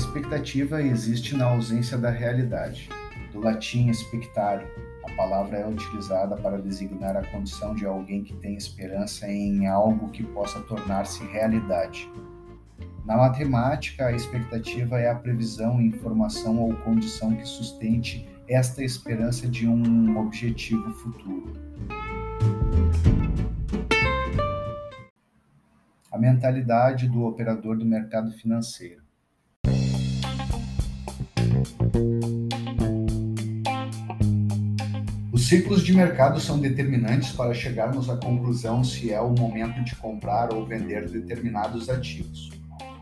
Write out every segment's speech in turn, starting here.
expectativa existe na ausência da realidade. Do latim expectare, a palavra é utilizada para designar a condição de alguém que tem esperança em algo que possa tornar-se realidade. Na matemática, a expectativa é a previsão, informação ou condição que sustente esta esperança de um objetivo futuro. A mentalidade do operador do mercado financeiro. Ciclos de mercado são determinantes para chegarmos à conclusão se é o momento de comprar ou vender determinados ativos.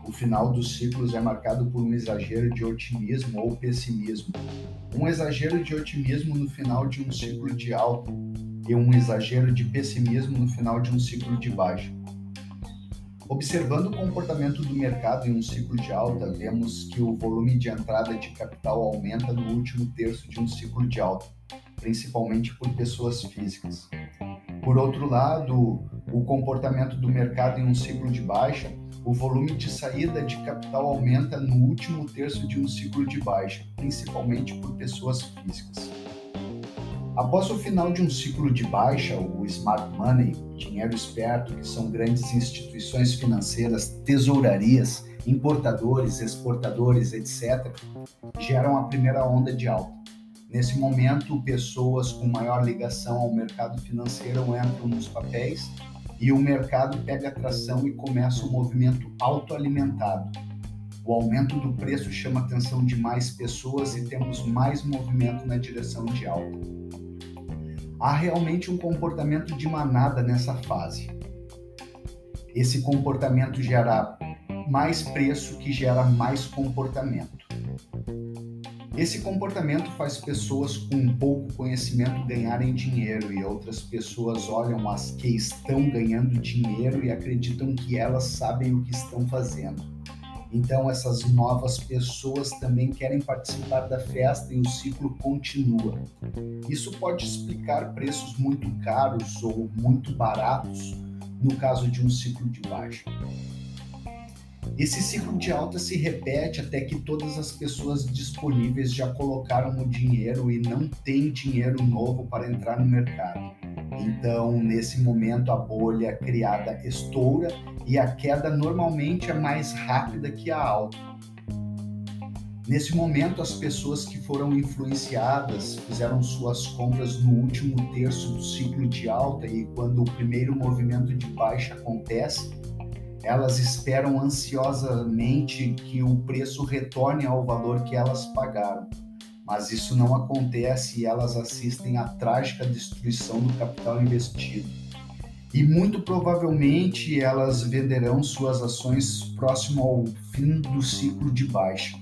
O final dos ciclos é marcado por um exagero de otimismo ou pessimismo. Um exagero de otimismo no final de um ciclo de alta e um exagero de pessimismo no final de um ciclo de baixa. Observando o comportamento do mercado em um ciclo de alta, vemos que o volume de entrada de capital aumenta no último terço de um ciclo de alta, principalmente por pessoas físicas. Por outro lado, o comportamento do mercado em um ciclo de baixa o volume de saída de capital aumenta no último terço de um ciclo de baixa, principalmente por pessoas físicas. Após o final de um ciclo de baixa, o smart money, dinheiro esperto, que são grandes instituições financeiras, tesourarias, importadores, exportadores, etc., geram a primeira onda de alta. Nesse momento, pessoas com maior ligação ao mercado financeiro entram nos papéis e o mercado pega atração e começa um movimento autoalimentado. O aumento do preço chama a atenção de mais pessoas e temos mais movimento na direção de alta. Há realmente um comportamento de manada nessa fase. Esse comportamento gera mais preço que gera mais comportamento. Esse comportamento faz pessoas com pouco conhecimento ganharem dinheiro e outras pessoas olham as que estão ganhando dinheiro e acreditam que elas sabem o que estão fazendo. Então, essas novas pessoas também querem participar da festa e o ciclo continua. Isso pode explicar preços muito caros ou muito baratos no caso de um ciclo de baixa. Esse ciclo de alta se repete até que todas as pessoas disponíveis já colocaram o dinheiro e não tem dinheiro novo para entrar no mercado. Então, nesse momento, a bolha criada estoura e a queda normalmente é mais rápida que a alta. Nesse momento, as pessoas que foram influenciadas fizeram suas compras no último terço do ciclo de alta e quando o primeiro movimento de baixa acontece, elas esperam ansiosamente que o preço retorne ao valor que elas pagaram. Mas isso não acontece e elas assistem à trágica destruição do capital investido. E muito provavelmente elas venderão suas ações próximo ao fim do ciclo de baixa.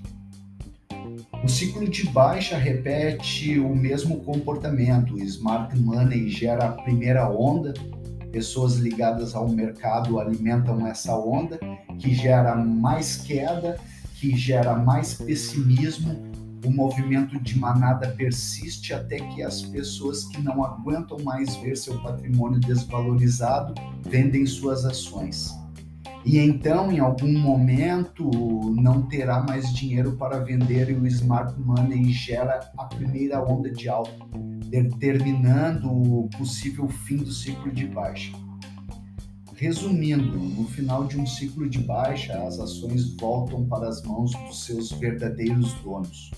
O ciclo de baixa repete o mesmo comportamento. O smart money gera a primeira onda, pessoas ligadas ao mercado alimentam essa onda que gera mais queda, que gera mais pessimismo. O movimento de manada persiste até que as pessoas que não aguentam mais ver seu patrimônio desvalorizado vendem suas ações. E então, em algum momento, não terá mais dinheiro para vender e o smart money gera a primeira onda de alta determinando o possível fim do ciclo de baixa. Resumindo, no final de um ciclo de baixa, as ações voltam para as mãos dos seus verdadeiros donos.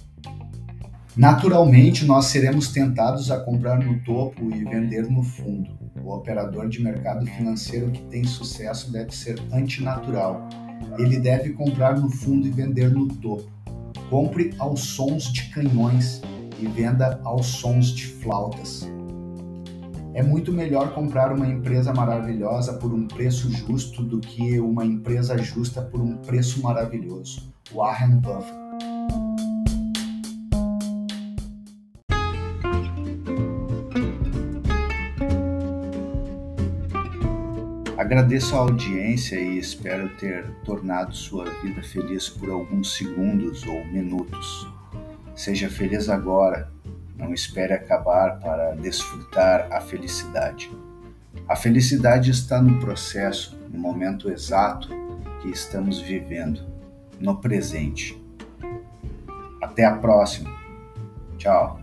Naturalmente, nós seremos tentados a comprar no topo e vender no fundo. O operador de mercado financeiro que tem sucesso deve ser antinatural. Ele deve comprar no fundo e vender no topo. Compre aos sons de canhões e venda aos sons de flautas. É muito melhor comprar uma empresa maravilhosa por um preço justo do que uma empresa justa por um preço maravilhoso. Warren Buffett. Agradeço a audiência e espero ter tornado sua vida feliz por alguns segundos ou minutos. Seja feliz agora, não espere acabar para desfrutar a felicidade. A felicidade está no processo, no momento exato que estamos vivendo, no presente. Até a próxima. Tchau.